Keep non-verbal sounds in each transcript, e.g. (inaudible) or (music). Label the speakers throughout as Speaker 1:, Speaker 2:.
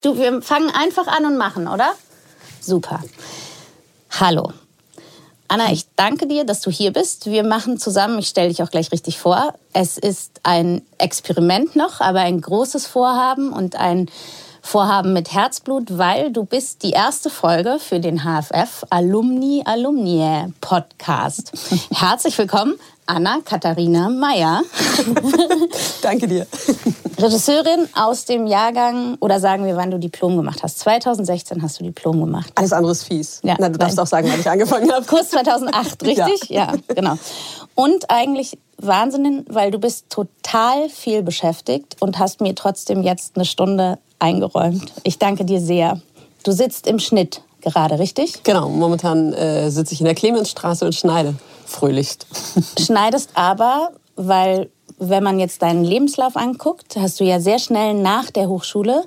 Speaker 1: Du, wir fangen einfach an und machen, oder? Super. Hallo. Anna, ich danke dir, dass du hier bist. Wir machen zusammen, ich stelle dich auch gleich richtig vor. Es ist ein Experiment noch, aber ein großes Vorhaben und ein Vorhaben mit Herzblut, weil du bist die erste Folge für den HFF Alumni Alumni Podcast. (laughs) Herzlich willkommen, Anna Katharina Meyer. (laughs)
Speaker 2: Danke dir. (laughs)
Speaker 1: Regisseurin aus dem Jahrgang, oder sagen wir, wann du Diplom gemacht hast. 2016 hast du Diplom gemacht.
Speaker 2: Alles andere ist fies. Ja, Na, du darfst auch sagen, wann ich angefangen habe.
Speaker 1: Kurs 2008, richtig? Ja. ja, genau. Und eigentlich Wahnsinn, weil du bist total viel beschäftigt und hast mir trotzdem jetzt eine Stunde eingeräumt. Ich danke dir sehr. Du sitzt im Schnitt gerade, richtig?
Speaker 2: Genau, momentan äh, sitze ich in der Clemensstraße und schneide fröhlichst. (laughs)
Speaker 1: Schneidest aber, weil wenn man jetzt deinen Lebenslauf anguckt, hast du ja sehr schnell nach der Hochschule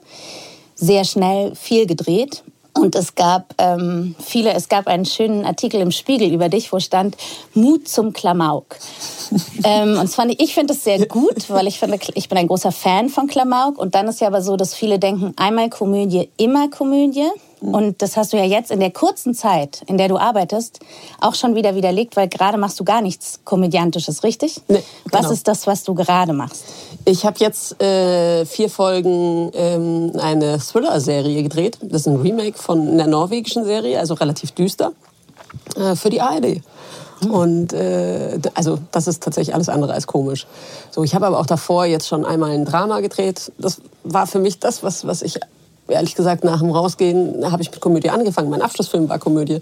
Speaker 1: sehr schnell viel gedreht. Und es gab ähm, viele, es gab einen schönen Artikel im Spiegel über dich, wo stand Mut zum Klamauk. (laughs) ähm, und zwar, ich finde es sehr gut, weil ich finde, ich bin ein großer Fan von Klamauk. Und dann ist ja aber so, dass viele denken, einmal Komödie, immer Komödie. Und das hast du ja jetzt in der kurzen Zeit, in der du arbeitest, auch schon wieder widerlegt, weil gerade machst du gar nichts Komödiantisches, richtig? Nee, genau. Was ist das, was du gerade machst?
Speaker 2: Ich habe jetzt äh, vier Folgen ähm, eine Thriller-Serie gedreht. Das ist ein Remake von einer norwegischen Serie, also relativ düster, äh, für die ARD. Und äh, also das ist tatsächlich alles andere als komisch. So, ich habe aber auch davor jetzt schon einmal ein Drama gedreht. Das war für mich das, was, was ich ehrlich gesagt, nach dem Rausgehen habe ich mit Komödie angefangen. Mein Abschlussfilm war Komödie.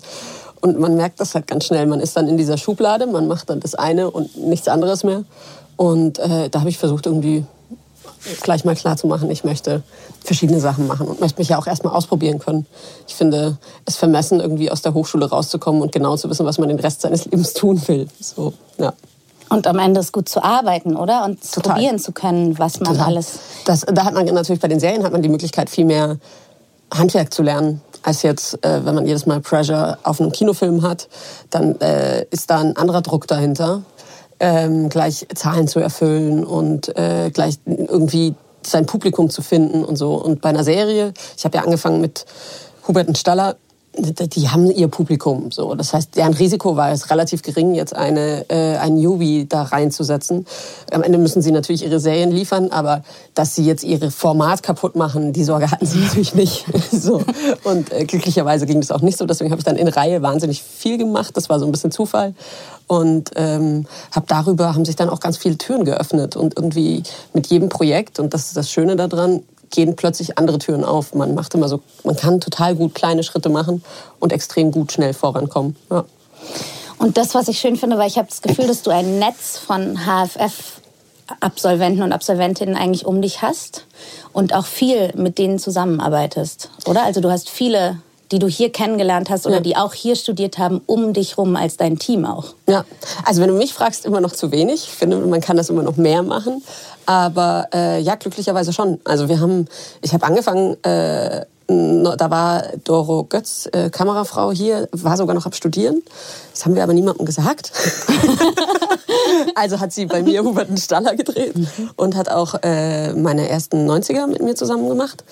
Speaker 2: Und man merkt das halt ganz schnell. Man ist dann in dieser Schublade, man macht dann das eine und nichts anderes mehr. Und äh, da habe ich versucht, irgendwie gleich mal klar zu machen, ich möchte verschiedene Sachen machen und möchte mich ja auch erstmal ausprobieren können. Ich finde es vermessen, irgendwie aus der Hochschule rauszukommen und genau zu wissen, was man den Rest seines Lebens tun will. So, ja.
Speaker 1: Und am Ende ist gut zu arbeiten, oder? Und Total. probieren zu können, was man Total. alles.
Speaker 2: Das, da hat man natürlich bei den Serien hat man die Möglichkeit, viel mehr Handwerk zu lernen, als jetzt, äh, wenn man jedes Mal Pressure auf einem Kinofilm hat. Dann äh, ist da ein anderer Druck dahinter, ähm, gleich Zahlen zu erfüllen und äh, gleich irgendwie sein Publikum zu finden und so. Und bei einer Serie, ich habe ja angefangen mit Hubert und Staller, die haben ihr Publikum. So. Das heißt, deren Risiko war es relativ gering, jetzt eine, äh, ein Newbie da reinzusetzen. Am Ende müssen sie natürlich ihre Serien liefern, aber dass sie jetzt ihre Format kaputt machen, die Sorge hatten sie (laughs) natürlich nicht. (laughs) so. Und äh, glücklicherweise ging das auch nicht so. Deswegen habe ich dann in Reihe wahnsinnig viel gemacht. Das war so ein bisschen Zufall. Und ähm, hab darüber haben sich dann auch ganz viele Türen geöffnet. Und irgendwie mit jedem Projekt, und das ist das Schöne daran, gehen plötzlich andere Türen auf. Man macht immer so, man kann total gut kleine Schritte machen und extrem gut schnell vorankommen. Ja.
Speaker 1: Und das, was ich schön finde, weil ich habe das Gefühl, dass du ein Netz von HFF Absolventen und Absolventinnen eigentlich um dich hast und auch viel mit denen zusammenarbeitest, oder? Also du hast viele die du hier kennengelernt hast oder ja. die auch hier studiert haben, um dich rum als dein Team auch?
Speaker 2: Ja, also wenn du mich fragst, immer noch zu wenig. Ich finde, man kann das immer noch mehr machen. Aber äh, ja, glücklicherweise schon. Also wir haben, ich habe angefangen, äh, da war Doro Götz, äh, Kamerafrau hier, war sogar noch am Studieren. Das haben wir aber niemandem gesagt. (laughs) also hat sie bei mir Hubert Staller gedreht und hat auch äh, meine ersten 90er mit mir zusammen gemacht.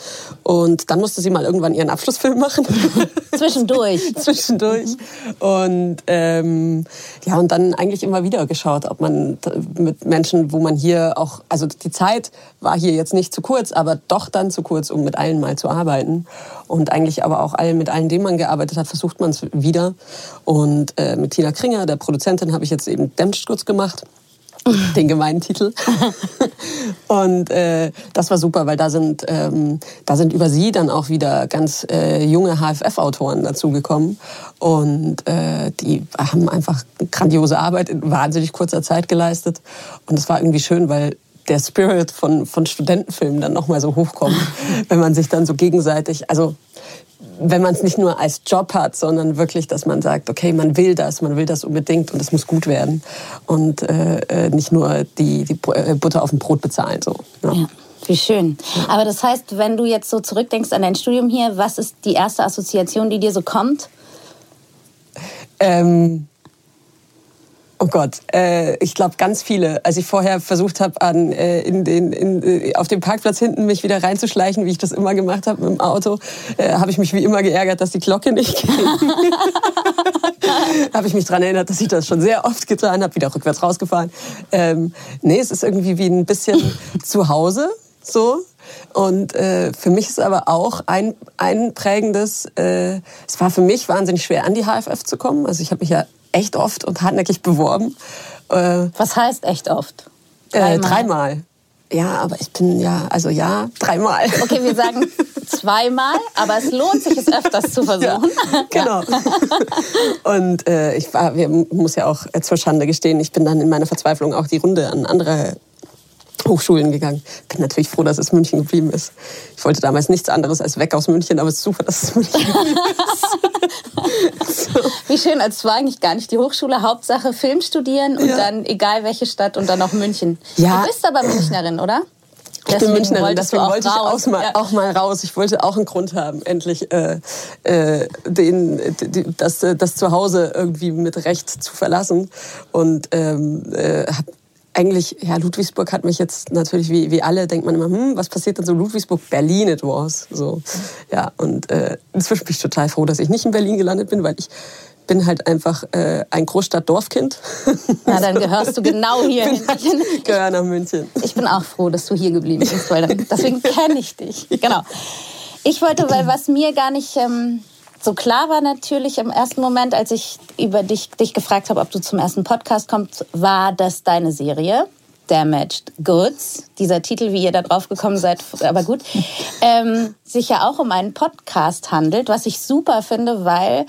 Speaker 2: Und dann musste sie mal irgendwann ihren Abschlussfilm machen. (laughs)
Speaker 1: Zwischendurch. (laughs)
Speaker 2: Zwischendurch. Und ähm, ja, und dann eigentlich immer wieder geschaut, ob man mit Menschen, wo man hier auch, also die Zeit war hier jetzt nicht zu kurz, aber doch dann zu kurz, um mit allen mal zu arbeiten. Und eigentlich aber auch allen, mit allen, denen man gearbeitet hat, versucht man es wieder. Und äh, mit Tina Kringer, der Produzentin, habe ich jetzt eben Dämmschutz gemacht (laughs) den gemeinen Titel. (laughs) und äh, das war super, weil da sind, ähm, da sind über sie dann auch wieder ganz äh, junge HFF-Autoren dazugekommen. Und äh, die haben einfach grandiose Arbeit in wahnsinnig kurzer Zeit geleistet. Und es war irgendwie schön, weil der Spirit von, von Studentenfilmen dann nochmal so hochkommt, (laughs) wenn man sich dann so gegenseitig, also wenn man es nicht nur als Job hat, sondern wirklich, dass man sagt, okay, man will das, man will das unbedingt und es muss gut werden und äh, äh nicht nur die, die äh, Butter auf dem Brot bezahlen. So,
Speaker 1: ja. ja. Wie schön. Aber das heißt, wenn du jetzt so zurückdenkst an dein Studium hier, was ist die erste Assoziation, die dir so kommt?
Speaker 2: Ähm, Oh Gott, äh, ich glaube ganz viele. Als ich vorher versucht habe, an äh, in den in, äh, auf dem Parkplatz hinten mich wieder reinzuschleichen, wie ich das immer gemacht habe mit dem Auto, äh, habe ich mich wie immer geärgert, dass die Glocke nicht (laughs) ging. habe ich mich daran erinnert, dass ich das schon sehr oft getan habe, wieder rückwärts rausgefahren. Ähm, nee, es ist irgendwie wie ein bisschen (laughs) zu Hause so. Und äh, für mich ist aber auch ein, ein prägendes, äh, es war für mich wahnsinnig schwer, an die HFF zu kommen. Also ich habe mich ja echt oft und hartnäckig beworben.
Speaker 1: Äh, Was heißt echt oft?
Speaker 2: Dreimal. Äh, dreimal. Ja, aber ich bin ja, also ja, dreimal.
Speaker 1: Okay, wir sagen (laughs) zweimal, aber es lohnt sich, es öfters zu versuchen. (laughs)
Speaker 2: Ja, genau. Und äh, ich war, wir muss ja auch zur Schande gestehen, ich bin dann in meiner Verzweiflung auch die Runde an andere Hochschulen gegangen. Bin natürlich froh, dass es München geblieben ist. Ich wollte damals nichts anderes als weg aus München, aber es ist super, dass es München geblieben
Speaker 1: ist. so. (laughs) Wie schön, als war eigentlich gar nicht die Hochschule. Hauptsache Film studieren und ja. dann egal welche Stadt und dann auch München. Ja. Du bist aber Münchnerin, oder?
Speaker 2: Ich deswegen bin Münchnerin, deswegen wollte ich auch mal, ja. auch mal, raus. Ich wollte auch einen Grund haben, endlich äh, äh, den, die, das, das Zuhause irgendwie mit Recht zu verlassen. Und ähm, äh, habe eigentlich, ja, Ludwigsburg hat mich jetzt natürlich, wie, wie alle, denkt man immer, hm, was passiert denn so Ludwigsburg? Berlin it was. So, ja, und äh, inzwischen bin ich total froh, dass ich nicht in Berlin gelandet bin, weil ich bin halt einfach äh, ein Großstadt-Dorfkind.
Speaker 1: Na, dann (laughs) gehörst du genau hier hin.
Speaker 2: Halt, gehöre nach München.
Speaker 1: Ich bin auch froh, dass du hier geblieben bist, weil dann, deswegen kenne ich dich. (laughs) Genau. Ich wollte, weil was mir gar nicht... Ähm, so klar war natürlich im ersten Moment, als ich über dich, dich gefragt habe, ob du zum ersten Podcast kommst, war das deine Serie. Damaged Goods, dieser Titel, wie ihr da drauf gekommen seid, aber gut, ähm, sich ja auch um einen Podcast handelt, was ich super finde, weil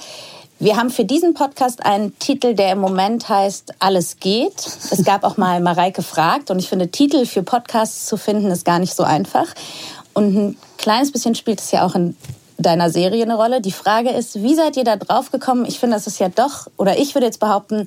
Speaker 1: wir haben für diesen Podcast einen Titel, der im Moment heißt Alles geht. Es gab auch mal Mareike fragt und ich finde, Titel für Podcasts zu finden ist gar nicht so einfach. Und ein kleines bisschen spielt es ja auch in deiner Serie eine Rolle. Die Frage ist, wie seid ihr da drauf gekommen? Ich finde, das ist ja doch, oder ich würde jetzt behaupten,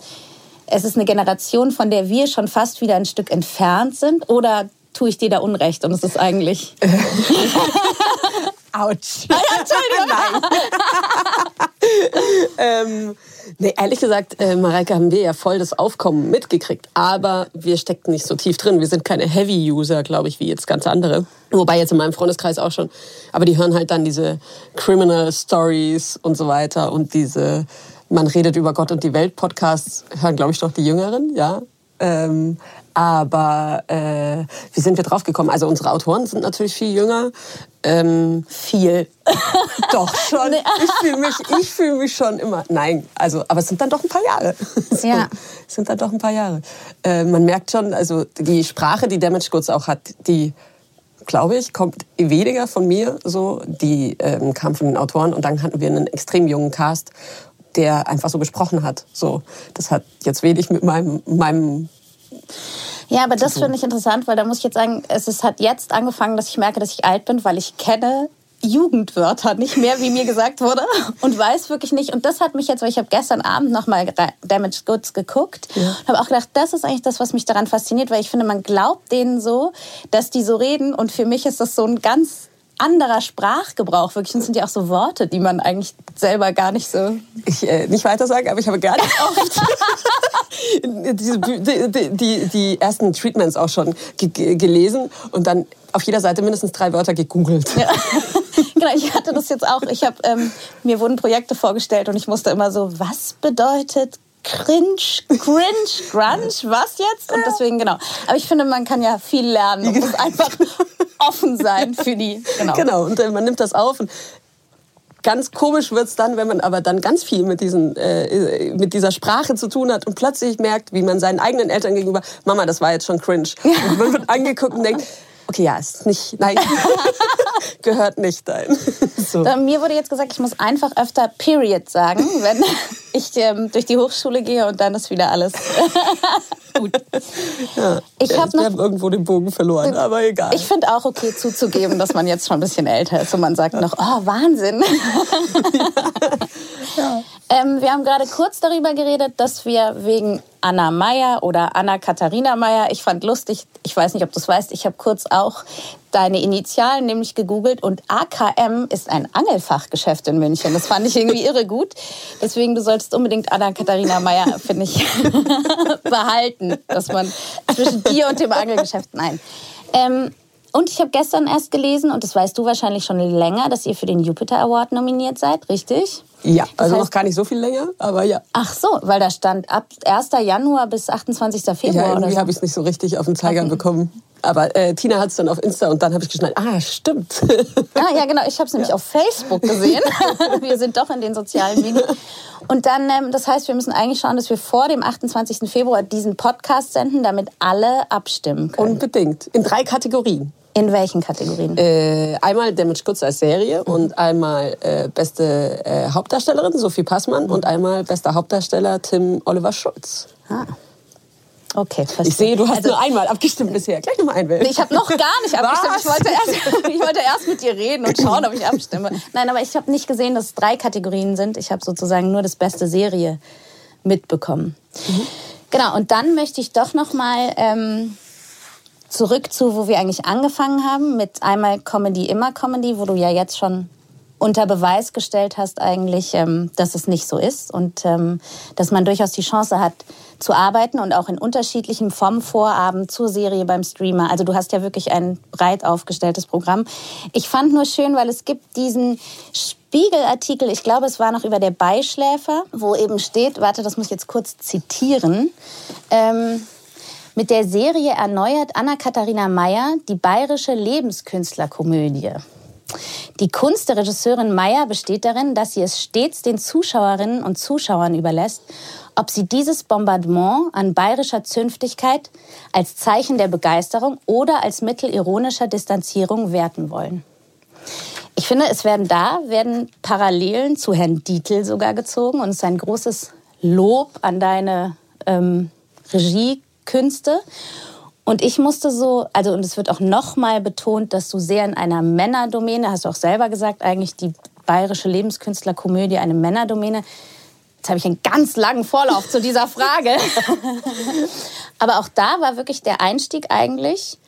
Speaker 1: es ist eine Generation, von der wir schon fast wieder ein Stück entfernt sind. Oder tue ich dir da Unrecht und es ist eigentlich. (laughs)
Speaker 2: Autsch. Ah, ja, Entschuldigung. (laughs) (laughs) ähm, Nee, ehrlich gesagt, äh, Mareike, haben wir ja voll das Aufkommen mitgekriegt. Aber wir steckten nicht so tief drin. Wir sind keine Heavy-User, glaube ich, wie jetzt ganz andere. Wobei jetzt in meinem Freundeskreis auch schon. Aber die hören halt dann diese Criminal Stories und so weiter und diese Man redet über Gott und die Welt Podcasts hören, glaube ich, doch die Jüngeren, ja. Ähm, aber äh, wie sind wir drauf gekommen? Also unsere Autoren sind natürlich viel jünger.
Speaker 1: Ähm, viel. (laughs)
Speaker 2: Doch schon. Ich fühle mich, ich fühle mich schon immer. Nein, also, aber es sind dann doch ein paar Jahre. (laughs) So, ja. Es sind dann doch ein paar Jahre. Äh, man merkt schon, also die Sprache, die Damage Goods auch hat, die glaube ich, kommt weniger von mir so. Die ähm, kam von den Autoren und dann hatten wir einen extrem jungen Cast, der einfach so gesprochen hat. So, das hat jetzt wenig mit meinem, meinem
Speaker 1: ja, aber das finde ich interessant, weil da muss ich jetzt sagen, es ist, hat jetzt angefangen, dass ich merke, dass ich alt bin, weil ich kenne Jugendwörter nicht mehr, wie mir gesagt wurde, (laughs) und weiß wirklich nicht. Und das hat mich jetzt, weil ich habe gestern Abend nochmal Damaged Goods geguckt ja. und habe auch gedacht, das ist eigentlich das, was mich daran fasziniert, weil ich finde, man glaubt denen so, dass die so reden. Und für mich ist das so ein ganz anderer Sprachgebrauch wirklich. Und sind ja auch so Worte, die man eigentlich selber gar nicht so.
Speaker 2: Ich äh, nicht weiter sagen, aber ich habe gar nicht oft (laughs) die, die, die, die, ersten Treatments auch schon gelesen und dann auf jeder Seite mindestens drei Wörter gegoogelt. Ja. (laughs)
Speaker 1: genau, ich hatte das jetzt auch. Ich habe ähm, mir wurden Projekte vorgestellt und ich musste immer so, was bedeutet cringe, cringe, grunge, was jetzt? Und deswegen, genau. Aber ich finde, man kann ja viel lernen und muss einfach offen sein für die.
Speaker 2: Genau. genau, und äh, man nimmt das auf. Und ganz komisch wird's dann, wenn man aber dann ganz viel mit, diesen, äh, mit dieser Sprache zu tun hat und plötzlich merkt, wie man seinen eigenen Eltern gegenüber, Mama, das war jetzt schon cringe. Und man wird angeguckt und denkt, okay, ja, ist nicht, nein, (laughs) gehört nicht dahin.
Speaker 1: So. Mir wurde jetzt gesagt, ich muss einfach öfter Period sagen, wenn (laughs) ich ähm, durch die Hochschule gehe und dann ist wieder alles. (laughs) Gut.
Speaker 2: Ja.
Speaker 1: Ich hab noch-
Speaker 2: haben irgendwo den Bogen verloren, aber egal.
Speaker 1: Ich finde auch okay zuzugeben, dass man jetzt schon ein bisschen älter ist und man sagt noch, oh, Wahnsinn. Ähm, wir haben gerade kurz darüber geredet, dass wir wegen Anna Meyer oder Anna Katharina Meyer, ich fand lustig, ich weiß nicht, ob du es weißt, ich habe kurz auch deine Initialen nämlich gegoogelt und AKM ist ein Angelfachgeschäft in München. Das fand ich irgendwie irre gut. Deswegen, du solltest unbedingt Anna Katharina Meyer, finde ich, (laughs) behalten, dass man zwischen dir und dem Angelgeschäft, nein. Ähm, und ich habe gestern erst gelesen, und das weißt du wahrscheinlich schon länger, dass ihr für den Jupiter Award nominiert seid, richtig?
Speaker 2: ja, also
Speaker 1: heißt-
Speaker 2: noch gar nicht so viel länger, aber ja.
Speaker 1: Ach so, weil da stand ab 1. Januar bis 28. Februar
Speaker 2: Ja, irgendwie
Speaker 1: so.
Speaker 2: habe ich es nicht so richtig auf den Zeiger bekommen. Aber äh, Tina hat es dann auf Insta und dann habe ich geschnallt, ah, stimmt. (laughs)
Speaker 1: Ah, ja, genau. Ich habe es nämlich auf Facebook gesehen. (laughs) wir sind doch in den sozialen Medien. Und dann, ähm, das heißt, wir müssen eigentlich schauen, dass wir vor dem 28. Februar diesen Podcast senden, damit alle abstimmen können.
Speaker 2: Unbedingt. In drei Kategorien.
Speaker 1: in welchen Kategorien?
Speaker 2: Äh, einmal Damage Goods als Serie und einmal äh, beste äh, Hauptdarstellerin Sophie Passmann und einmal bester Hauptdarsteller Tim Oliver Schulz.
Speaker 1: ah. Okay, verstehe.
Speaker 2: Ich sehe, du hast
Speaker 1: Also-
Speaker 2: nur einmal abgestimmt bisher. Gleich nochmal einwählen.
Speaker 1: Ich habe noch gar nicht abgestimmt. Ich wollte, erst, (laughs) ich wollte erst mit dir reden und schauen, ob ich abstimme. Nein, aber ich habe nicht gesehen, dass es drei Kategorien sind. Ich habe sozusagen nur das beste Serie mitbekommen. Genau, und dann möchte ich doch noch mal ähm, zurück zu, wo wir eigentlich angefangen haben, mit einmal Comedy, immer Comedy, wo du ja jetzt schon unter Beweis gestellt hast eigentlich, ähm, dass es nicht so ist und ähm, dass man durchaus die Chance hat zu arbeiten und auch in unterschiedlichen vom Vorabend zur Serie beim Streamer. Also du hast ja wirklich ein breit aufgestelltes Programm. Ich fand nur schön, weil es gibt diesen Spiegelartikel, ich glaube, es war noch über der Beischläfer, wo eben steht, warte, das muss ich jetzt kurz zitieren. Ähm, mit der Serie erneuert Anna-Katharina Meyer die bayerische Lebenskünstlerkomödie. Die Kunst der Regisseurin Meyer besteht darin, dass sie es stets den Zuschauerinnen und Zuschauern überlässt, ob sie dieses Bombardement an bayerischer Zünftigkeit als Zeichen der Begeisterung oder als Mittel ironischer Distanzierung werten wollen. Ich finde, es werden da werden Parallelen zu Herrn Dietl sogar gezogen und es ist ein großes Lob an deine ähm, Regiekünste. Und ich musste so, also und es wird auch nochmal betont, dass du sehr in einer Männerdomäne, hast du auch selber gesagt, eigentlich die bayerische Lebenskünstlerkomödie eine Männerdomäne. Jetzt habe ich einen ganz langen Vorlauf zu dieser Frage. (laughs) Aber auch da war wirklich der Einstieg eigentlich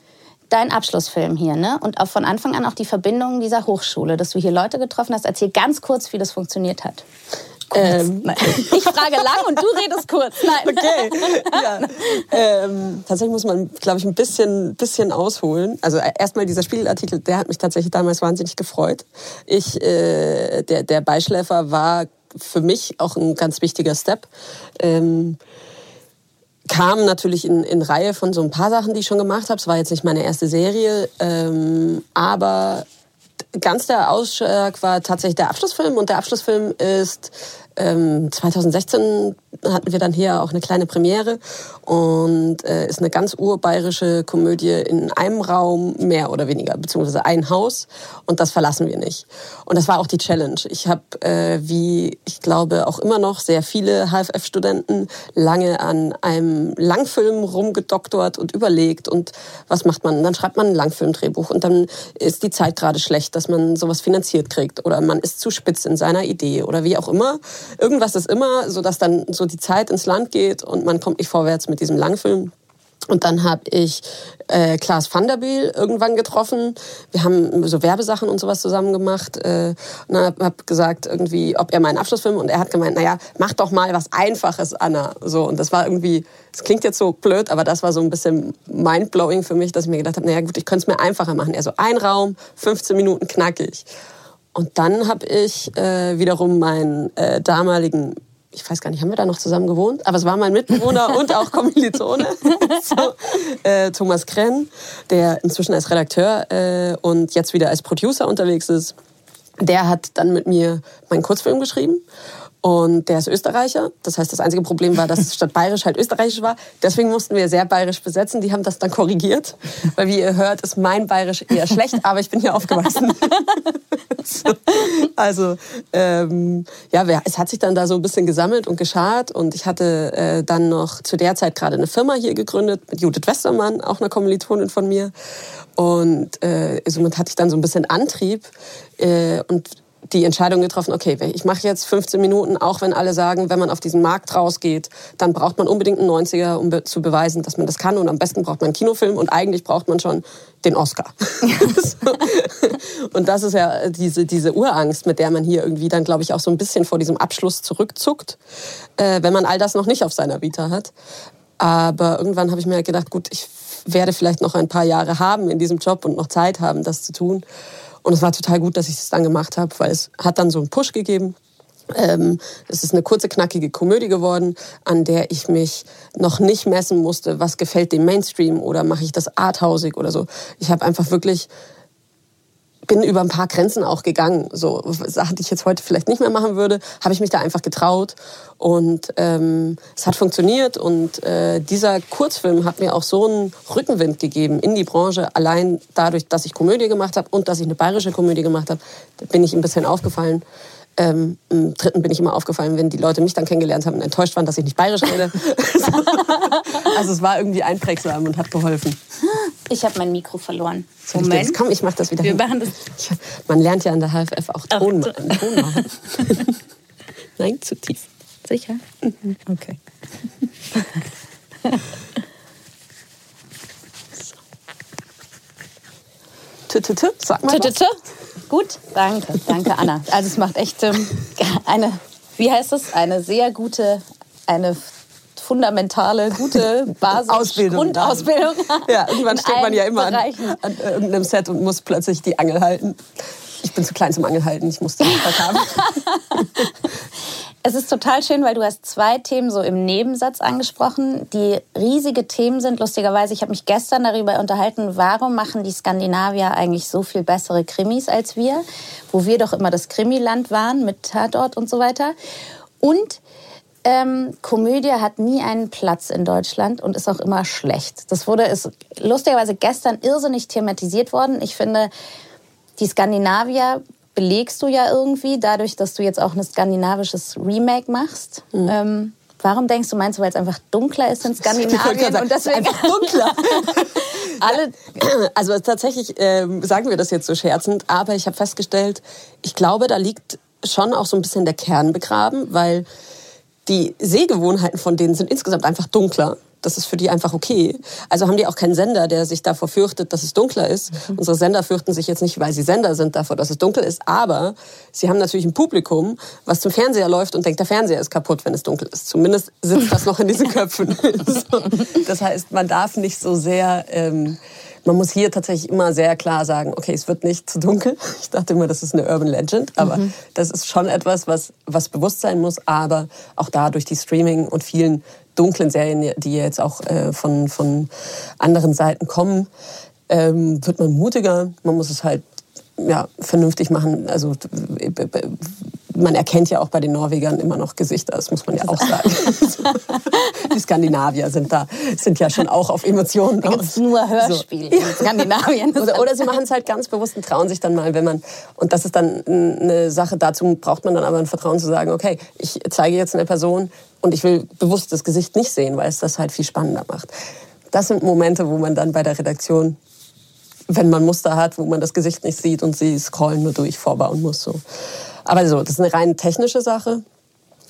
Speaker 1: dein Abschlussfilm hier, ne? Und auch von Anfang an auch die Verbindung dieser Hochschule, dass du hier Leute getroffen hast. Erzähl ganz kurz, wie das funktioniert hat.
Speaker 2: Ähm. (laughs)
Speaker 1: Ich frage lang und du redest kurz. Nein.
Speaker 2: Okay. (laughs) Ja. Ähm, tatsächlich muss man, glaube ich, ein bisschen, bisschen ausholen. Also äh, erstmal dieser Spiegelartikel, der hat mich tatsächlich damals wahnsinnig gefreut. Ich, äh, der, der Beischläfer war für mich auch ein ganz wichtiger Step. Ähm, kam natürlich in, in Reihe von so ein paar Sachen, die ich schon gemacht habe. Es war jetzt nicht meine erste Serie, ähm, aber ganz der Ausschlag war tatsächlich der Abschlussfilm und der Abschlussfilm ist 2016 hatten wir dann hier auch eine kleine Premiere und äh, ist eine ganz urbayerische Komödie in einem Raum mehr oder weniger beziehungsweise ein Haus und das verlassen wir nicht und das war auch die Challenge. Ich habe äh, wie ich glaube auch immer noch sehr viele HFF-Studenten lange an einem Langfilm rumgedoktort und überlegt und was macht man? Dann schreibt man ein Langfilmdrehbuch und dann ist die Zeit gerade schlecht, dass man sowas finanziert kriegt oder man ist zu spitz in seiner Idee oder wie auch immer. Irgendwas ist immer, so dass dann so die Zeit ins Land geht und man kommt nicht vorwärts mit diesem Langfilm. Und dann habe ich äh, Klaas van der Biel irgendwann getroffen. Wir haben so Werbesachen und sowas zusammen gemacht. Äh, und dann habe hab gesagt, irgendwie, ob er meinen Abschlussfilm und er hat gemeint, naja, mach doch mal was Einfaches, Anna. So und das war irgendwie, das klingt jetzt so blöd, aber das war so ein bisschen mindblowing für mich, dass ich mir gedacht habe, naja gut, ich könnte es mir einfacher machen. Er so ein Raum, 15 Minuten knackig. Und dann habe ich äh, wiederum meinen äh, damaligen, ich weiß gar nicht, haben wir da noch zusammen gewohnt? Aber es war mein Mitbewohner und auch Kommilitone, (laughs) so, äh, Thomas Krenn, der inzwischen als Redakteur äh, und jetzt wieder als Producer unterwegs ist. Der hat dann mit mir meinen Kurzfilm geschrieben. Und der ist Österreicher. Das heißt, das einzige Problem war, dass statt bayerisch halt österreichisch war. Deswegen mussten wir sehr bayerisch besetzen. Die haben das dann korrigiert. Weil wie ihr hört, ist mein bayerisch eher schlecht, aber ich bin hier aufgewachsen. (laughs) also ähm, ja, es hat sich dann da so ein bisschen gesammelt und geschart. Und ich hatte äh, dann noch zu der Zeit gerade eine Firma hier gegründet mit Judith Westermann, auch einer Kommilitonin von mir. Und äh, somit hatte ich dann so ein bisschen Antrieb. Äh, und die Entscheidung getroffen, okay, ich mache jetzt 15 Minuten, auch wenn alle sagen, wenn man auf diesen Markt rausgeht, dann braucht man unbedingt einen 90er, um be zu beweisen, dass man das kann. Und am besten braucht man einen Kinofilm und eigentlich braucht man schon den Oscar. (laughs) und das ist ja diese, diese Urangst, mit der man hier irgendwie dann, glaube ich, auch so ein bisschen vor diesem Abschluss zurückzuckt, äh, wenn man all das noch nicht auf seiner Vita hat. Aber irgendwann habe ich mir halt gedacht, gut, ich werde vielleicht noch ein paar Jahre haben in diesem Job und noch Zeit haben, das zu tun. Und es war total gut, dass ich es dann gemacht habe, weil es hat dann so einen Push gegeben. Ähm, es ist eine kurze, knackige Komödie geworden, an der ich mich noch nicht messen musste, was gefällt dem Mainstream oder mache ich das arthausig oder so. Ich habe einfach wirklich bin über ein paar Grenzen auch gegangen. So Sachen, die ich jetzt heute vielleicht nicht mehr machen würde, habe ich mich da einfach getraut. Und ähm, es hat funktioniert. Und äh, dieser Kurzfilm hat mir auch so einen Rückenwind gegeben in die Branche. Allein dadurch, dass ich Komödie gemacht habe und dass ich eine bayerische Komödie gemacht habe, bin ich ein bisschen aufgefallen. Ähm, Im dritten bin ich immer aufgefallen, wenn die Leute mich dann kennengelernt haben und enttäuscht waren, dass ich nicht bayerisch rede. (laughs) also es war irgendwie einprägsam und hat geholfen.
Speaker 1: Ich habe mein Mikro verloren.
Speaker 2: Moment. Jetzt, komm, ich mach das wieder.
Speaker 1: Wir
Speaker 2: hin.
Speaker 1: machen das.
Speaker 2: man lernt ja an der HFF auch Ton, Ach, Ton machen. (laughs) Nein, zu tief.
Speaker 1: Sicher? Mhm. Okay. (laughs)
Speaker 2: Sag mal.
Speaker 1: Gut, danke, danke Anna. Also es macht echt ähm, eine, wie heißt es, eine sehr gute, eine fundamentale, gute Basis,
Speaker 2: Ausbildung
Speaker 1: Grundausbildung.
Speaker 2: Ja, irgendwann steht man ja immer an, an, irgendeinem Set und muss plötzlich die Angel halten. Ich bin zu klein zum Angelhalten, ich musste nicht haben. (laughs)
Speaker 1: Es ist total schön, weil du hast zwei Themen so im Nebensatz angesprochen, die riesige Themen sind. Lustigerweise, ich habe mich gestern darüber unterhalten, warum machen die Skandinavier eigentlich so viel bessere Krimis als wir, wo wir doch immer das Krimiland waren mit Tatort und so weiter. Und ähm, Komödie hat nie einen Platz in Deutschland und ist auch immer schlecht. Das wurde ist lustigerweise gestern irrsinnig thematisiert worden. Ich finde, die Skandinavier belegst du ja irgendwie, dadurch, dass du jetzt auch ein skandinavisches Remake machst. Mhm. Ähm, warum denkst du, meinst du, weil es einfach dunkler ist in (laughs) Skandinavien
Speaker 2: und deswegen einfach dunkler? (laughs) Alle, also tatsächlich äh, sagen wir das jetzt so scherzend, aber ich habe festgestellt, ich glaube, da liegt schon auch so ein bisschen der Kern begraben, weil die Sehgewohnheiten von denen sind insgesamt einfach dunkler das ist für die einfach okay. Also haben die auch keinen Sender, der sich davor fürchtet, dass es dunkler ist. Mhm. Unsere Sender fürchten sich jetzt nicht, weil sie Sender sind, davor, dass es dunkel ist. Aber sie haben natürlich ein Publikum, was zum Fernseher läuft und denkt, der Fernseher ist kaputt, wenn es dunkel ist. Zumindest sitzt das noch in diesen (laughs) Köpfen. so. Das heißt, man darf nicht so sehr... Ähm, man muss hier tatsächlich immer sehr klar sagen, okay, es wird nicht zu dunkel. (laughs) Ich dachte immer, das ist eine Urban Legend, aber mhm. das ist schon etwas, was, was bewusst sein muss. Aber auch da durch die Streaming und vielen dunklen Serien, die jetzt auch äh, von, von anderen Seiten kommen, ähm, wird man mutiger. Man muss es halt ja, vernünftig machen. Also man erkennt ja auch bei den Norwegern immer noch Gesichter, das muss man ja auch sagen. (laughs) die Skandinavier sind da, sind ja schon auch auf Emotionen
Speaker 1: da aus. nur Hörspiel so. in Skandinavien.
Speaker 2: oder, oder sie machen es halt ganz bewusst und trauen sich dann mal, wenn man, und das ist dann eine Sache, dazu braucht man dann aber ein Vertrauen zu sagen, okay, ich zeige jetzt eine Person und ich will bewusst das Gesicht nicht sehen, weil es das halt viel spannender macht. Das sind Momente, wo man dann bei der Redaktion wenn man Muster hat, wo man das Gesicht nicht sieht und sie scrollen nur durch vorbauen muss. So. Aber so, das ist eine rein technische Sache.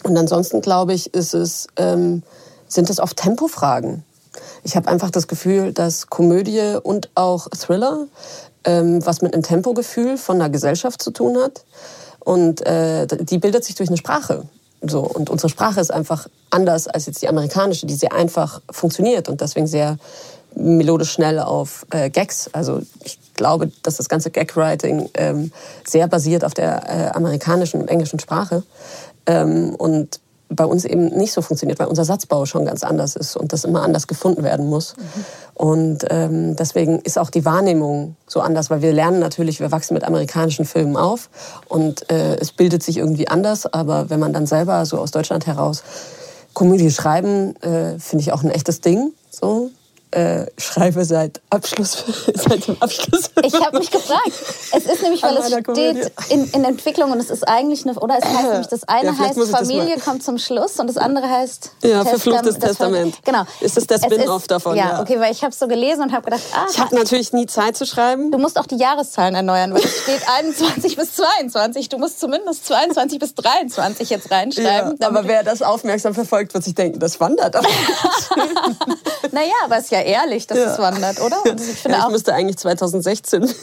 Speaker 2: Und ansonsten glaube ich, ist es, ähm, sind es oft Tempofragen. Ich habe einfach das Gefühl, dass Komödie und auch Thriller ähm, was mit einem Tempogefühl von der Gesellschaft zu tun hat. Und äh, die bildet sich durch eine Sprache. So, und unsere Sprache ist einfach anders als jetzt die amerikanische, die sehr einfach funktioniert und deswegen sehr melodisch schnell auf äh, Gags. Also ich glaube, dass das ganze Gag-Writing ähm, sehr basiert auf der äh, amerikanischen und englischen Sprache. Ähm, und bei uns eben nicht so funktioniert, weil unser Satzbau schon ganz anders ist und das immer anders gefunden werden muss. Mhm. Und ähm, deswegen ist auch die Wahrnehmung so anders, weil wir lernen natürlich, wir wachsen mit amerikanischen Filmen auf und äh, es bildet sich irgendwie anders, aber wenn man dann selber so aus Deutschland heraus Komödie schreiben, äh, finde ich auch ein echtes Ding. So, äh, schreibe seit Abschluss, (laughs) seit dem Abschluss.
Speaker 1: Ich habe mich gefragt. Es ist nämlich, weil es steht in, in, Entwicklung und es ist eigentlich eine, oder es heißt nämlich, das eine ja, heißt Familie kommt zum Schluss und das andere heißt
Speaker 2: ja verfluchtes Testament. Genau. Ist das der Spin-off davon?
Speaker 1: Ja, ja, okay, weil ich habe so gelesen und habe gedacht, ah,
Speaker 2: ich habe natürlich nie Zeit zu schreiben.
Speaker 1: Du musst auch die Jahreszahlen erneuern, weil es steht 21 bis 22. Du musst zumindest 22 bis 23 jetzt reinschreiben.
Speaker 2: Ja, aber wer das aufmerksam verfolgt, wird sich denken, das wandert. (laughs)
Speaker 1: naja, aber es ist ja ehrlich, dass ja. es wandert, oder?
Speaker 2: Und (laughs) ich finde ja, ich müsste eigentlich 2016. (laughs) genau.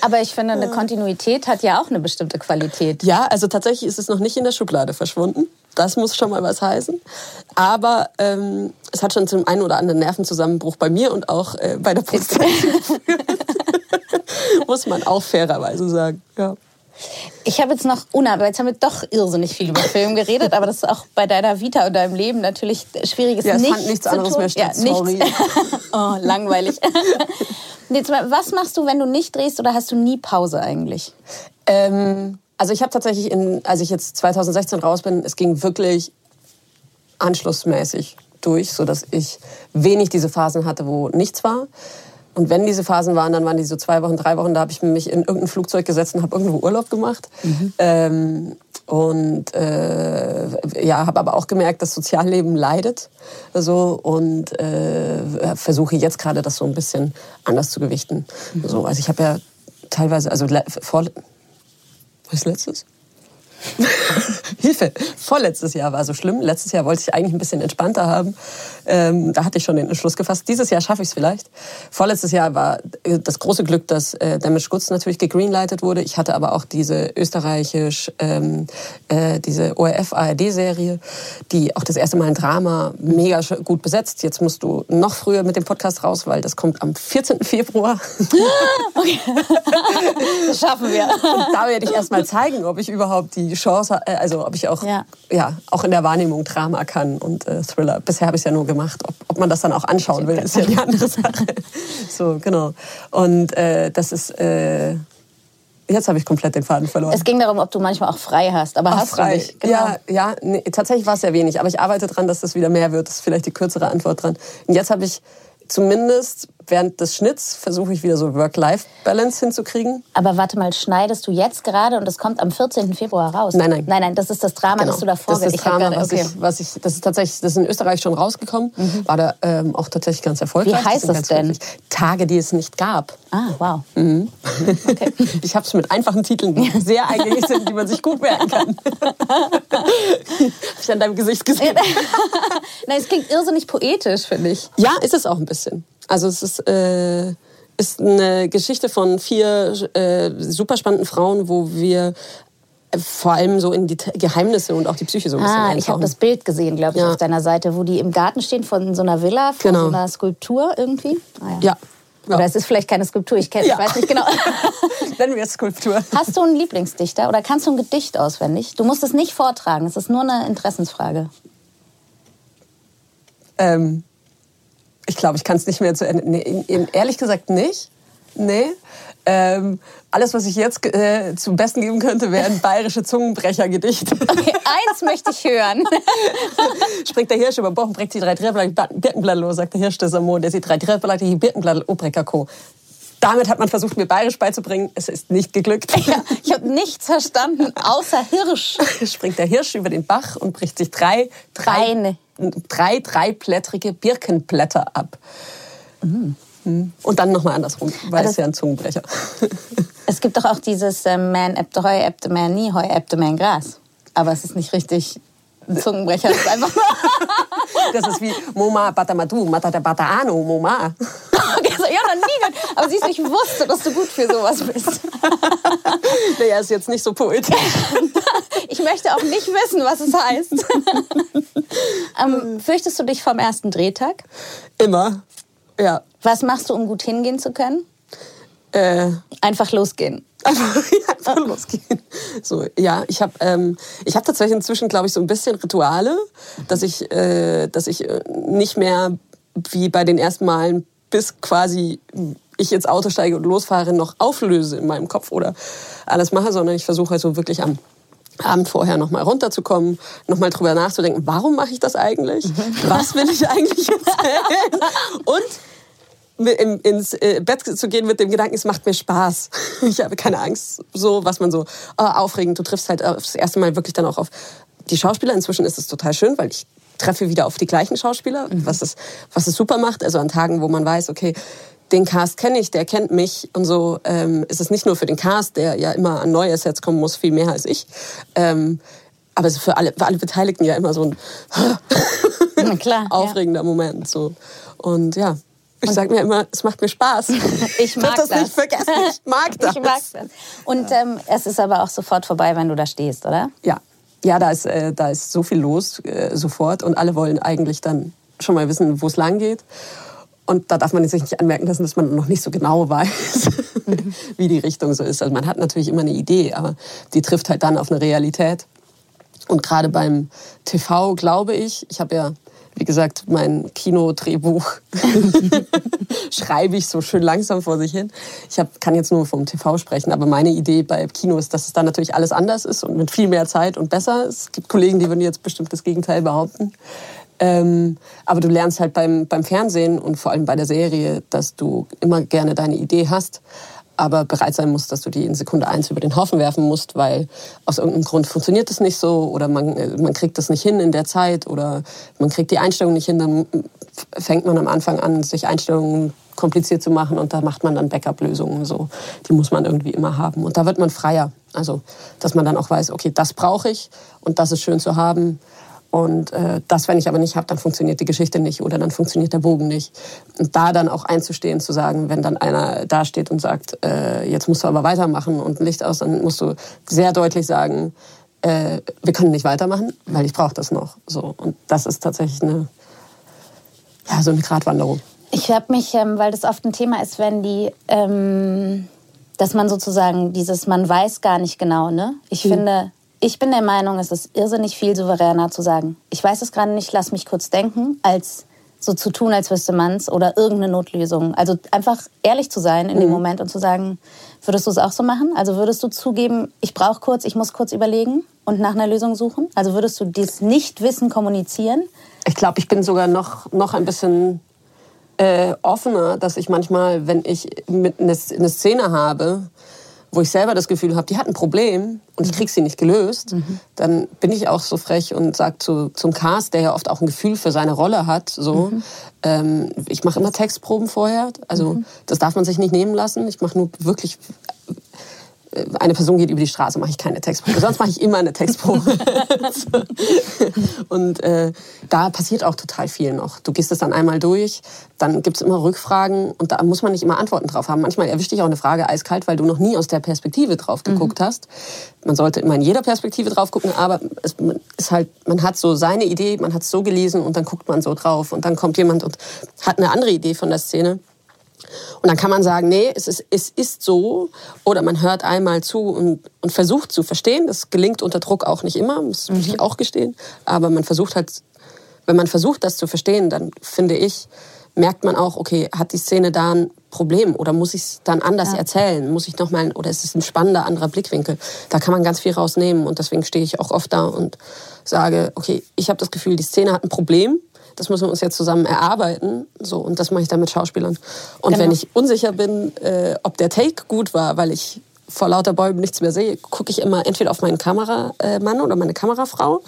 Speaker 1: Aber ich finde, eine Kontinuität hat ja auch eine bestimmte Qualität.
Speaker 2: Ja, also tatsächlich ist es noch nicht in der Schublade verschwunden. Das muss schon mal was heißen. Aber ähm, es hat schon zum einen oder anderen Nervenzusammenbruch bei mir und auch äh, bei der (laughs) geführt. muss man auch fairerweise sagen. Ja.
Speaker 1: Ich habe jetzt noch, Una, jetzt haben wir doch irrsinnig viel über Film geredet, aber das ist auch bei deiner Vita und deinem Leben natürlich schwierig. Ist
Speaker 2: ja, es fand nichts anderes mehr statt, ja, sorry. (laughs)
Speaker 1: oh, langweilig. (laughs) jetzt mal, was machst du, wenn du nicht drehst oder hast du nie Pause eigentlich?
Speaker 2: Ähm, also ich habe tatsächlich, in, als ich jetzt 2016 raus bin, es ging wirklich anschlussmäßig durch, sodass ich wenig diese Phasen hatte, wo nichts war. Und wenn diese Phasen waren, dann waren die so zwei Wochen, drei Wochen, da habe ich mich in irgendein Flugzeug gesetzt und habe irgendwo Urlaub gemacht. Mhm. Ähm, und äh, ja, habe aber auch gemerkt, das Sozialleben leidet. So, und äh, versuche jetzt gerade das so ein bisschen anders zu gewichten. Mhm. So, also ich habe ja teilweise, also vor, was letztes? (laughs) Hilfe! Vorletztes Jahr war so schlimm. Letztes Jahr wollte ich eigentlich ein bisschen entspannter haben. Ähm, da hatte ich schon den Entschluss gefasst. Dieses Jahr schaffe ich es vielleicht. Vorletztes Jahr war äh, das große Glück, dass äh, Damage Goods natürlich gegreenlightet wurde. Ich hatte aber auch diese österreichisch, ähm, äh, diese ORF-ARD-Serie, die auch das erste Mal ein Drama mega gut besetzt. Jetzt musst du noch früher mit dem Podcast raus, weil das kommt am 14. Februar.
Speaker 1: okay. (laughs) das schaffen wir.
Speaker 2: Und da werde ich erst mal zeigen, ob ich überhaupt die Chance, äh, also ob ich auch, ja. ja auch in der Wahrnehmung Drama kann und äh, Thriller. Bisher habe ich es ja nur gemacht. Ob, ob man das dann auch anschauen will, ist ja die andere (laughs) Sache. so, genau. Und äh, das ist... Äh, Jetzt habe ich komplett den Faden verloren.
Speaker 1: Es ging darum, ob du manchmal auch frei hast, aber Ach, hast frei. du nicht.
Speaker 2: Genau. Ja, ja nee, tatsächlich war es sehr wenig, aber ich arbeite daran, dass das wieder mehr wird. Das ist vielleicht die kürzere Antwort dran. Und jetzt habe ich zumindest während des Schnitts versuche ich wieder so Work-Life-Balance hinzukriegen.
Speaker 1: Aber warte mal, schneidest du jetzt gerade und es kommt am 14. Februar raus?
Speaker 2: Nein, nein.
Speaker 1: Nein, nein, das ist das Drama, genau. das du davor
Speaker 2: Das ist das Drama, was, okay. ich, was ich, das ist tatsächlich, das ist in Österreich schon rausgekommen, mhm. war da ähm, auch tatsächlich ganz erfolgreich.
Speaker 1: Wie heißt das, denn? Wirklich
Speaker 2: Tage, die es nicht gab.
Speaker 1: Ah, wow.
Speaker 2: Mhm. Okay. (laughs) ich habe es mit einfachen Titeln, die (laughs) sehr eingängig sind, die man sich gut merken kann. (laughs) habe ich an deinem Gesicht gesehen.
Speaker 1: nein, es klingt irrsinnig poetisch, finde ich.
Speaker 2: Ja, ist es auch ein bisschen. Also es ist, äh, ist eine Geschichte von vier äh, super spannenden Frauen, wo wir vor allem so in die Geheimnisse und auch die Psyche so ein bisschen
Speaker 1: ah, Ich habe das Bild gesehen, glaube ich, ja. auf deiner Seite, wo die im Garten stehen von so einer Villa, von genau. so einer Skulptur irgendwie.
Speaker 2: Ah, ja. ja.
Speaker 1: Oder es ist vielleicht keine Skulptur, ich, kenn, ja. ich weiß nicht genau. (laughs)
Speaker 2: Nennen wir es Skulptur.
Speaker 1: Hast du einen Lieblingsdichter oder kannst du ein Gedicht auswendig? Du musst es nicht vortragen, es ist nur eine Interessensfrage.
Speaker 2: Ähm, ich glaube, ich kann es nicht mehr zu Ende. Nee, ehrlich gesagt nicht. Nee. Ähm, alles, was ich jetzt äh, zum Besten geben könnte, wären bayerische Zungenbrechergedichte. (laughs)
Speaker 1: Okay, eins möchte ich hören. (laughs)
Speaker 2: Springt der Hirsch über Bochen, bringt sie drei Birkenblätter los, sagt der Hirsch des Amor, der sie drei Birkenblätter, die Birkenblätter, Obrekako. Damit hat man versucht, mir bayerisch beizubringen. Es ist nicht geglückt.
Speaker 1: Ja, ich habe nichts verstanden, außer Hirsch. (laughs)
Speaker 2: Springt der Hirsch über den Bach und bricht sich drei, drei, drei dreiblättrige Birkenblätter ab. Mhm. Und dann nochmal andersrum, weil es ja ein Zungenbrecher. (laughs)
Speaker 1: Es gibt doch auch dieses äh, Man ebte Heu, ebte Man nie, Heu, ebte Man Gras. Aber es ist nicht richtig ein Zungenbrecher. Das ist einfach
Speaker 2: Das ist wie Moma Batamatu, Mata der Bataano, Moma. (laughs)
Speaker 1: Okay, so, ja, noch gehört. Aber siehst du, ich wusste, dass du gut für sowas bist. (laughs)
Speaker 2: Naja, ist jetzt nicht so poetisch. (laughs)
Speaker 1: Ich möchte auch nicht wissen, was es heißt. (laughs) ähm, fürchtest du dich vom ersten Drehtag?
Speaker 2: Immer, ja.
Speaker 1: Was machst du, um gut hingehen zu können?
Speaker 2: Äh,
Speaker 1: Einfach losgehen.
Speaker 2: Einfach, losgehen. So, ja, ich habe ähm, ich hab tatsächlich inzwischen, glaube ich, so ein bisschen Rituale, dass ich, äh, dass ich äh, nicht mehr wie bei den ersten Malen bis quasi ich ins Auto steige und losfahre, noch auflöse in meinem Kopf oder alles mache, sondern ich versuche also wirklich am Abend vorher nochmal runterzukommen, nochmal drüber nachzudenken, warum mache ich das eigentlich? Was will ich eigentlich erzählen? Und ins äh, Bett zu gehen mit dem Gedanken, es macht mir Spaß. Ich habe keine Angst, so was man so oh, aufregend. Du triffst halt das erste Mal wirklich dann auch auf die Schauspieler. Inzwischen ist es total schön, weil ich treffe wieder auf die gleichen Schauspieler, mhm. was es was es super macht. Also an Tagen, wo man weiß, okay, den Cast kenne ich, der kennt mich und so ähm, ist es nicht nur für den Cast, der ja immer an neue Sets kommen muss, viel mehr als ich. Ähm, aber es ist für alle, für alle Beteiligten ja immer so ein (laughs) klar, aufregender ja. Moment. So. Und ja, ich sage mir immer, es macht mir Spaß. (laughs) (laughs)
Speaker 1: Ich mag
Speaker 2: das.
Speaker 1: das
Speaker 2: nicht vergessen. Ich mag das.
Speaker 1: Ich mag das. Und ähm, es ist aber auch sofort vorbei, wenn du da stehst, oder?
Speaker 2: Ja. Ja, da ist, äh, da ist so viel los äh, sofort und alle wollen eigentlich dann schon mal wissen, wo es lang geht. Und da darf man sich nicht anmerken lassen, dass man noch nicht so genau (laughs) weiß, mhm. wie die Richtung so ist. Also man hat natürlich immer eine Idee, aber die trifft halt dann auf eine Realität. Und gerade beim TV glaube ich, ich habe ja wie gesagt, mein Kinodrehbuch (laughs) schreibe ich so schön langsam vor sich hin. Ich hab, kann jetzt nur vom TV sprechen, aber meine Idee bei Kino ist, dass es dann natürlich alles anders ist und mit viel mehr Zeit und besser. Es gibt Kollegen, die würden jetzt bestimmt das Gegenteil behaupten. Ähm, aber du lernst halt beim, beim Fernsehen und vor allem bei der Serie, dass du immer gerne deine Idee hast aber bereit sein musst, dass du die in Sekunde eins über den Haufen werfen musst, weil aus irgendeinem Grund funktioniert das nicht so oder man, äh, man kriegt das nicht hin in der Zeit oder man kriegt die Einstellung nicht hin, dann fängt man am Anfang an, sich Einstellungen kompliziert zu machen und da macht man dann Backup-Lösungen. So. Die muss man irgendwie immer haben. Und da wird man freier. Also, dass man dann auch weiß, okay, das brauche ich und das ist schön zu haben. Und äh, das, wenn ich aber nicht habe, dann funktioniert die Geschichte nicht oder dann funktioniert der Bogen nicht. Und da dann auch einzustehen, zu sagen, wenn dann einer da steht und sagt, äh, jetzt musst du aber weitermachen und Licht aus, dann musst du sehr deutlich sagen, äh, wir können nicht weitermachen, weil ich brauche das noch. So und das ist tatsächlich eine, ja, so eine Gratwanderung.
Speaker 1: Ich habe mich, ähm, weil das oft ein Thema ist, wenn die, ähm, dass man sozusagen dieses, man weiß gar nicht genau, ne? Ich hm. finde ich bin der Meinung, es ist irrsinnig viel souveräner zu sagen, ich weiß es gerade nicht, lass mich kurz denken, als so zu tun, als wüsste man es oder irgendeine Notlösung. Also einfach ehrlich zu sein in mhm. dem Moment und zu sagen, würdest du es auch so machen? Also würdest du zugeben, ich brauche kurz, ich muss kurz überlegen und nach einer Lösung suchen? Also würdest du dieses Nichtwissen kommunizieren?
Speaker 2: Ich glaube, ich bin sogar noch, noch ein bisschen äh, offener, dass ich manchmal, wenn ich mit eine, eine Szene habe, wo ich selber das Gefühl habe, die hat ein Problem und ich kriege sie nicht gelöst, mhm. dann bin ich auch so frech und sage zu, zum Cast, der ja oft auch ein Gefühl für seine Rolle hat, so, mhm. ähm, ich mache immer Textproben vorher, also mhm. das darf man sich nicht nehmen lassen. Ich mache nur wirklich eine Person geht über die Straße, mache ich keine Textprobe. Sonst mache ich immer eine Textprobe. (laughs) und äh, da passiert auch total viel noch. Du gehst es dann einmal durch, dann gibt es immer Rückfragen und da muss man nicht immer Antworten drauf haben. Manchmal erwischt dich auch eine Frage eiskalt, weil du noch nie aus der Perspektive drauf geguckt mhm. hast. Man sollte immer in jeder Perspektive drauf gucken, aber es ist halt, man hat so seine Idee, man hat es so gelesen und dann guckt man so drauf und dann kommt jemand und hat eine andere Idee von der Szene. Und dann kann man sagen, nee, es ist, es ist so. Oder man hört einmal zu und, und versucht zu verstehen. Das gelingt unter Druck auch nicht immer, muss mhm. ich auch gestehen. Aber man versucht halt, wenn man versucht, das zu verstehen, dann finde ich, merkt man auch, okay, hat die Szene da ein Problem oder muss ich es dann anders ja. erzählen? Muss ich noch mal oder ist es ein spannender anderer Blickwinkel? Da kann man ganz viel rausnehmen und deswegen stehe ich auch oft da und sage, okay, ich habe das Gefühl, die Szene hat ein Problem das müssen wir uns jetzt zusammen erarbeiten. So, und das mache ich dann mit Schauspielern. Und genau. wenn ich unsicher bin, äh, ob der Take gut war, weil ich vor lauter Bäumen nichts mehr sehe, gucke ich immer entweder auf meinen Kameramann oder meine Kamerafrau.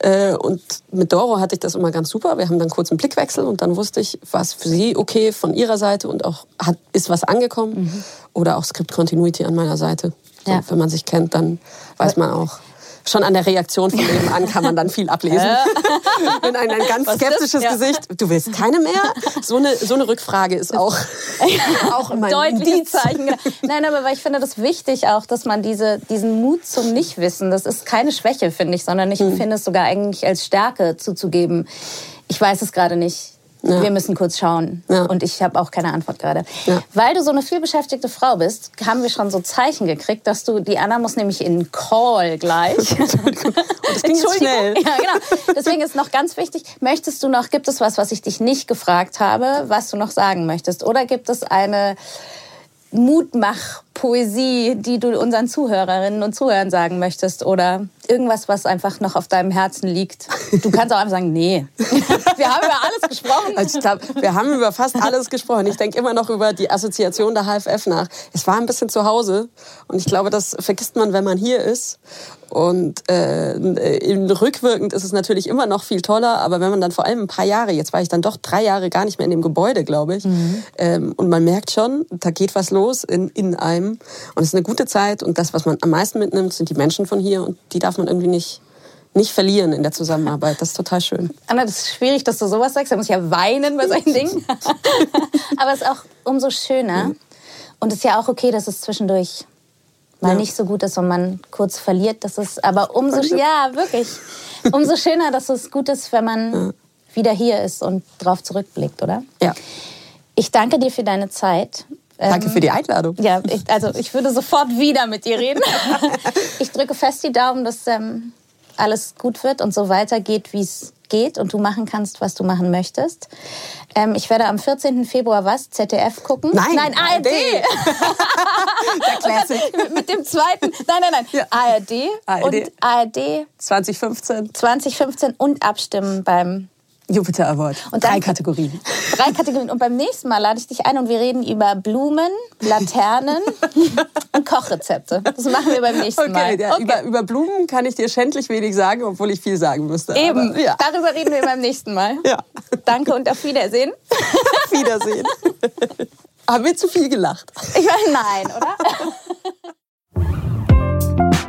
Speaker 2: Äh, und mit Doro hatte ich das immer ganz super. Wir haben dann kurz einen Blickwechsel und dann wusste ich, was für sie okay von ihrer Seite und auch hat, ist was angekommen. Mhm. Oder auch Script Continuity an meiner Seite. So, ja. Wenn man sich kennt, dann weiß man auch schon an der Reaktion von nebenan kann man dann viel ablesen. Wenn (laughs) ein, ein ganz skeptisches ja. Gesicht, du willst keine mehr? So eine, so eine Rückfrage ist auch, (laughs)
Speaker 1: auch immer ein Zeichen. Nein, aber weil ich finde das wichtig auch, dass man diese, diesen Mut zum Nichtwissen, das ist keine Schwäche, finde ich, sondern ich hm. finde es sogar eigentlich als Stärke zuzugeben. Ich weiß es gerade nicht ja. wir müssen kurz schauen. Ja. Und ich habe auch keine Antwort gerade. Ja. Weil du so eine vielbeschäftigte Frau bist, haben wir schon so Zeichen gekriegt, dass du, die Anna muss nämlich in Call gleich. (laughs)
Speaker 2: Entschuldigung. das ging jetzt schnell.
Speaker 1: Ja, genau. Deswegen ist noch ganz wichtig, möchtest du noch, gibt es was, was ich dich nicht gefragt habe, was du noch sagen möchtest? Oder gibt es eine Mutmach-Poesie, die du unseren Zuhörerinnen und Zuhörern sagen möchtest oder irgendwas, was einfach noch auf deinem Herzen liegt. Du kannst auch einfach sagen, nee. (laughs) Wir haben über alles gesprochen.
Speaker 2: Also ich glaube, wir haben über fast alles gesprochen. Ich denke immer noch über die Assoziation der HFF nach. Es war ein bisschen zu Hause und ich glaube, das vergisst man, wenn man hier ist. Und äh, rückwirkend ist es natürlich immer noch viel toller, aber wenn man dann vor allem ein paar Jahre, jetzt war ich dann doch drei Jahre gar nicht mehr in dem Gebäude, glaube ich, mhm. ähm, und man merkt schon, da geht was los in, in einem und es ist eine gute Zeit und das, was man am meisten mitnimmt, sind die Menschen von hier und die darf man irgendwie nicht nicht verlieren in der Zusammenarbeit. Das ist total schön.
Speaker 1: Anna, das ist schwierig, dass du sowas sagst. Da muss ich ja weinen bei solchen Dingen. (laughs) aber es ist auch umso schöner. Mhm. Und es ist ja auch okay, dass es zwischendurch mal ja. nicht so gut ist und man kurz verliert. Das ist aber umso ja wirklich umso schöner, dass es gut ist, wenn man ja. wieder hier ist und drauf zurückblickt, oder?
Speaker 2: Ja.
Speaker 1: Ich danke dir für deine Zeit.
Speaker 2: Danke ähm, für die Einladung.
Speaker 1: Ja, ich, also ich würde sofort wieder mit dir reden. (laughs) ich drücke fest die Daumen, dass ähm, alles gut wird und so weitergeht, wie es geht und du machen kannst, was du machen möchtest. Ähm, ich werde am 14. Februar was? ZDF gucken?
Speaker 2: Nein,
Speaker 1: nein ARD. (laughs)
Speaker 2: Der Classic.
Speaker 1: mit dem zweiten. Nein, nein, nein. Ja. ARD, ARD und ARD
Speaker 2: 2015.
Speaker 1: 2015 und abstimmen beim
Speaker 2: Jupiter Award. Und dann, drei Kategorien.
Speaker 1: Drei Kategorien. Und beim nächsten Mal lade ich dich ein und wir reden über Blumen, Laternen und Kochrezepte. Das machen wir beim nächsten Mal.
Speaker 2: Okay, ja, okay. Über, über, Blumen kann ich dir schändlich wenig sagen, obwohl ich viel sagen müsste.
Speaker 1: Eben. Aber, ja. Darüber reden wir beim nächsten Mal.
Speaker 2: Ja.
Speaker 1: Danke und auf Wiedersehen.
Speaker 2: auf (laughs) Wiedersehen. Haben wir zu viel gelacht?
Speaker 1: Ich meine, nein, oder?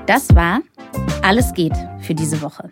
Speaker 1: Das war Alles geht für diese Woche.